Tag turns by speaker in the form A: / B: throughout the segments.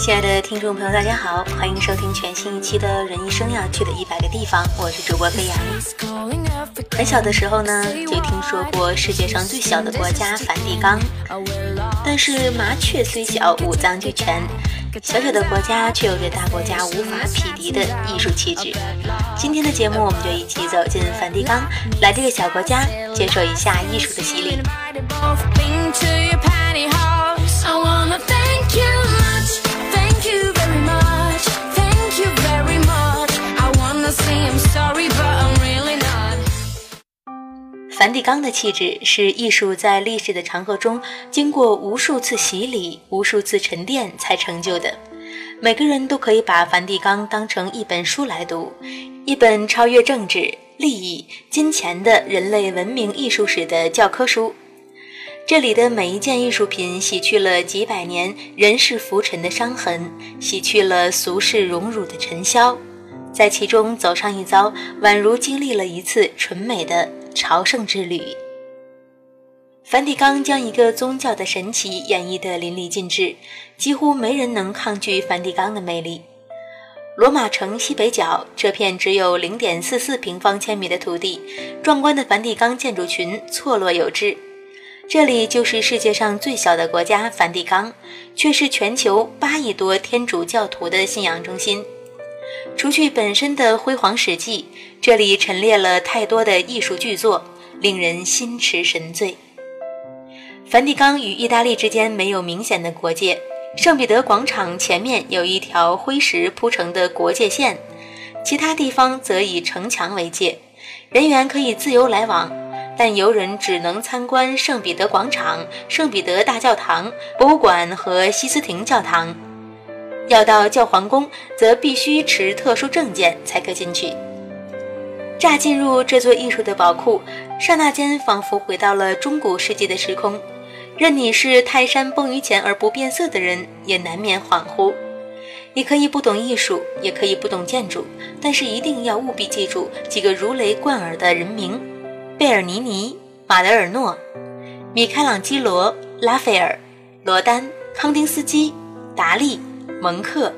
A: 亲爱的听众朋友，大家好，欢迎收听全新一期的《人一生要去的一百个地方》，我是主播飞扬。很小的时候呢，就听说过世界上最小的国家梵蒂冈，但是麻雀虽小，五脏俱全，小小的国家却有着大国家无法匹敌的艺术气质。今天的节目，我们就一起走进梵蒂冈，来这个小国家，接受一下艺术的洗礼。梵蒂冈的气质是艺术在历史的长河中经过无数次洗礼、无数次沉淀才成就的。每个人都可以把梵蒂冈当成一本书来读，一本超越政治、利益、金钱的人类文明艺术史的教科书。这里的每一件艺术品洗去了几百年人世浮沉的伤痕，洗去了俗世荣辱的尘嚣，在其中走上一遭，宛如经历了一次纯美的。朝圣之旅。梵蒂冈将一个宗教的神奇演绎得淋漓尽致，几乎没人能抗拒梵蒂冈的魅力。罗马城西北角这片只有零点四四平方千米的土地，壮观的梵蒂冈建筑群错落有致。这里就是世界上最小的国家——梵蒂冈，却是全球八亿多天主教徒的信仰中心。除去本身的辉煌史迹，这里陈列了太多的艺术巨作，令人心驰神醉。梵蒂冈与意大利之间没有明显的国界，圣彼得广场前面有一条灰石铺成的国界线，其他地方则以城墙为界，人员可以自由来往，但游人只能参观圣彼得广场、圣彼得大教堂、博物馆和西斯廷教堂。要到教皇宫，则必须持特殊证件才可进去。乍进入这座艺术的宝库，刹那间仿佛回到了中古世纪的时空。任你是泰山崩于前而不变色的人，也难免恍惚。你可以不懂艺术，也可以不懂建筑，但是一定要务必记住几个如雷贯耳的人名：贝尔尼尼、马德尔诺、米开朗基罗、拉斐尔、罗丹、康丁斯基、达利。蒙克，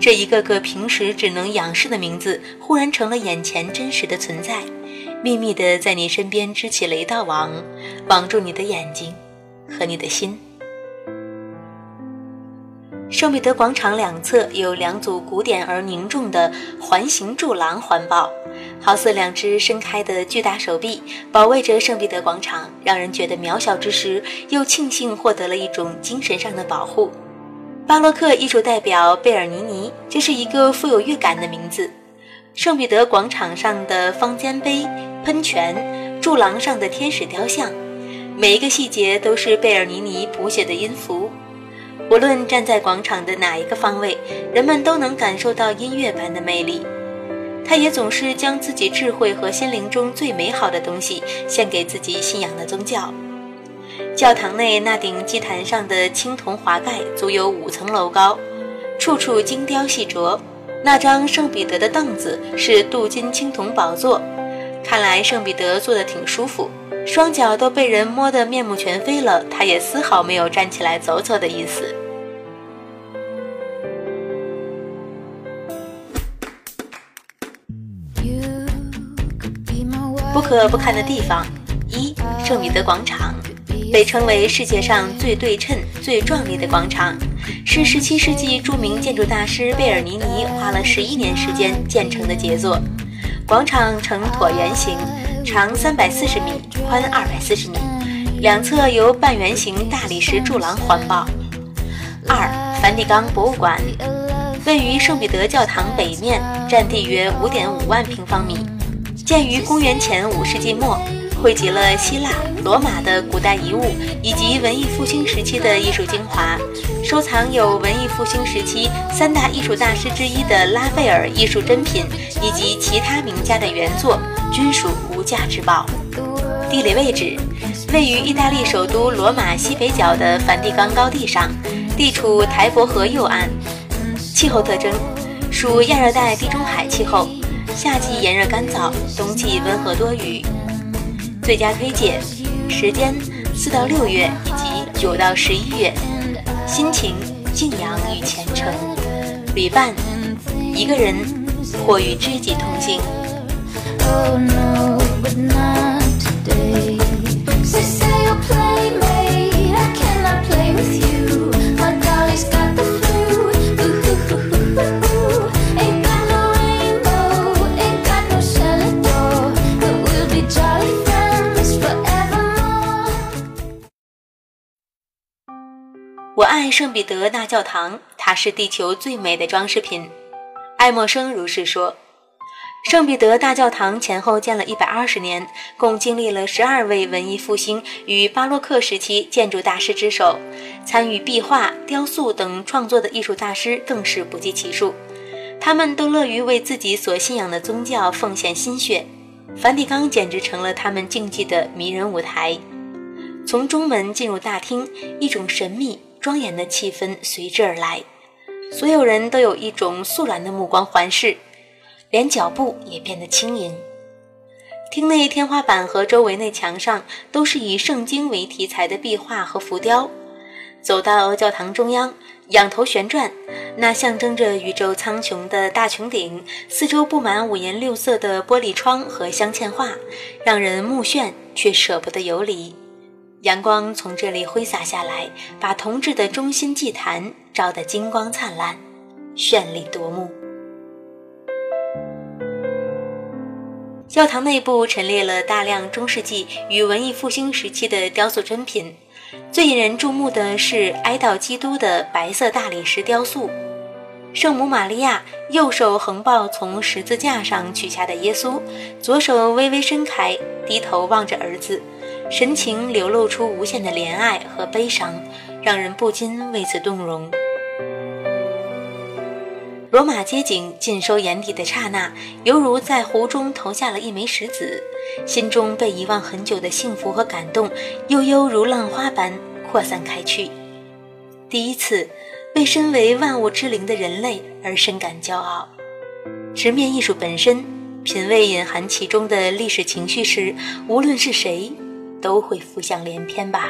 A: 这一个个平时只能仰视的名字，忽然成了眼前真实的存在，秘密的在你身边织起了一道网，绑住你的眼睛和你的心。圣彼得广场两侧有两组古典而凝重的环形柱廊环抱，好似两只伸开的巨大手臂，保卫着圣彼得广场，让人觉得渺小之时，又庆幸获得了一种精神上的保护。巴洛克艺术代表贝尔尼尼，这是一个富有乐感的名字。圣彼得广场上的方尖碑、喷泉、柱廊上的天使雕像，每一个细节都是贝尔尼尼谱写的音符。无论站在广场的哪一个方位，人们都能感受到音乐般的魅力。他也总是将自己智慧和心灵中最美好的东西献给自己信仰的宗教。教堂内那顶祭坛上的青铜华盖足有五层楼高，处处精雕细琢。那张圣彼得的凳子是镀金青铜宝座，看来圣彼得坐得挺舒服，双脚都被人摸得面目全非了，他也丝毫没有站起来走走的意思。不可不看的地方，一圣彼得广场。被称为世界上最对称、最壮丽的广场，是17世纪著名建筑大师贝尔尼尼花了十一年时间建成的杰作。广场呈椭圆形，长340米，宽240米，两侧由半圆形大理石柱廊环抱。二，梵蒂冈博物馆位于圣彼得教堂北面，占地约5.5万平方米，建于公元前5世纪末。汇集了希腊、罗马的古代遗物以及文艺复兴时期的艺术精华，收藏有文艺复兴时期三大艺术大师之一的拉斐尔艺术珍品以及其他名家的原作，均属无价之宝。地理位置位于意大利首都罗马西北角的梵蒂冈高地上，地处台伯河右岸。气候特征属亚热带地中海气候，夏季炎热干燥，冬季温和多雨。最佳推荐时间四到六月以及九到十一月，心情静养与虔诚，旅伴一个人或与知己同行。我爱圣彼得大教堂，它是地球最美的装饰品。爱默生如是说。圣彼得大教堂前后建了一百二十年，共经历了十二位文艺复兴与巴洛克时期建筑大师之手，参与壁画、雕塑等创作的艺术大师更是不计其数。他们都乐于为自己所信仰的宗教奉献心血，梵蒂冈简直成了他们竞技的迷人舞台。从中门进入大厅，一种神秘。庄严的气氛随之而来，所有人都有一种肃然的目光环视，连脚步也变得轻盈。厅内天花板和周围内墙上都是以圣经为题材的壁画和浮雕。走到教堂中央，仰头旋转，那象征着宇宙苍穹的大穹顶，四周布满五颜六色的玻璃窗和镶嵌画，让人目眩却舍不得游离。阳光从这里挥洒下来，把铜制的中心祭坛照得金光灿烂，绚丽夺目。教堂内部陈列了大量中世纪与文艺复兴时期的雕塑珍品，最引人注目的是哀悼基督的白色大理石雕塑。圣母玛利亚右手横抱从十字架上取下的耶稣，左手微微伸开，低头望着儿子。神情流露出无限的怜爱和悲伤，让人不禁为此动容。罗马街景尽收眼底的刹那，犹如在湖中投下了一枚石子，心中被遗忘很久的幸福和感动，悠悠如浪花般扩散开去。第一次为身为万物之灵的人类而深感骄傲。直面艺术本身，品味隐含其中的历史情绪时，无论是谁。都会浮想联翩吧。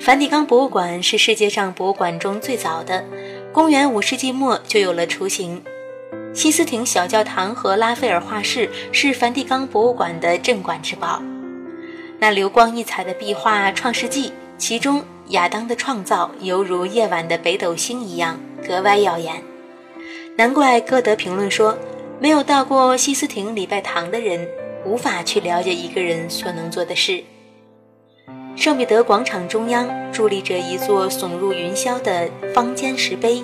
A: 梵蒂冈博物馆是世界上博物馆中最早的，公元五世纪末就有了雏形。西斯廷小教堂和拉斐尔画室是梵蒂冈博物馆的镇馆之宝。那流光溢彩的壁画《创世纪》，其中亚当的创造犹如夜晚的北斗星一样格外耀眼。难怪歌德评论说：“没有到过西斯廷礼拜堂的人。”无法去了解一个人所能做的事。圣彼得广场中央伫立着一座耸入云霄的方尖石碑，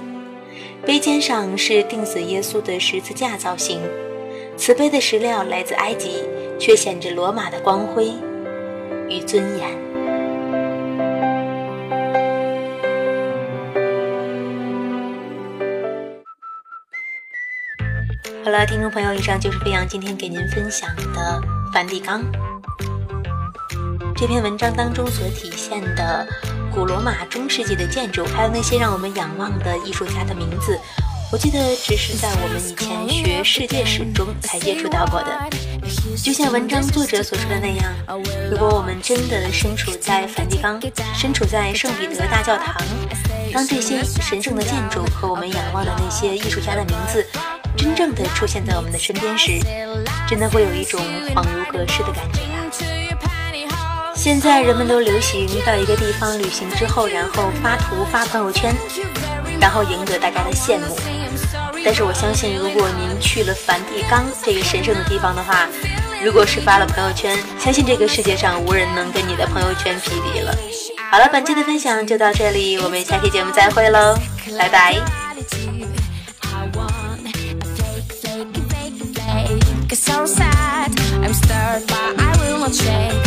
A: 碑尖上是钉死耶稣的十字架造型。此碑的石料来自埃及，却显着罗马的光辉与尊严。好了，听众朋友，以上就是飞扬今天给您分享的梵蒂冈这篇文章当中所体现的古罗马中世纪的建筑，还有那些让我们仰望的艺术家的名字，我记得只是在我们以前学世界史中才接触到过的。就像文章作者所说的那样，如果我们真的身处在梵蒂冈，身处在圣彼得大教堂，当这些神圣的建筑和我们仰望的那些艺术家的名字。真正的出现在我们的身边时，真的会有一种恍如隔世的感觉啊！现在人们都流行到一个地方旅行之后，然后发图发朋友圈，然后赢得大家的羡慕。但是我相信，如果您去了梵蒂冈这个神圣的地方的话，如果是发了朋友圈，相信这个世界上无人能跟你的朋友圈匹敌了。好了，本期的分享就到这里，我们下期节目再会喽，拜拜。it so sad. I'm stirred, but I will not change.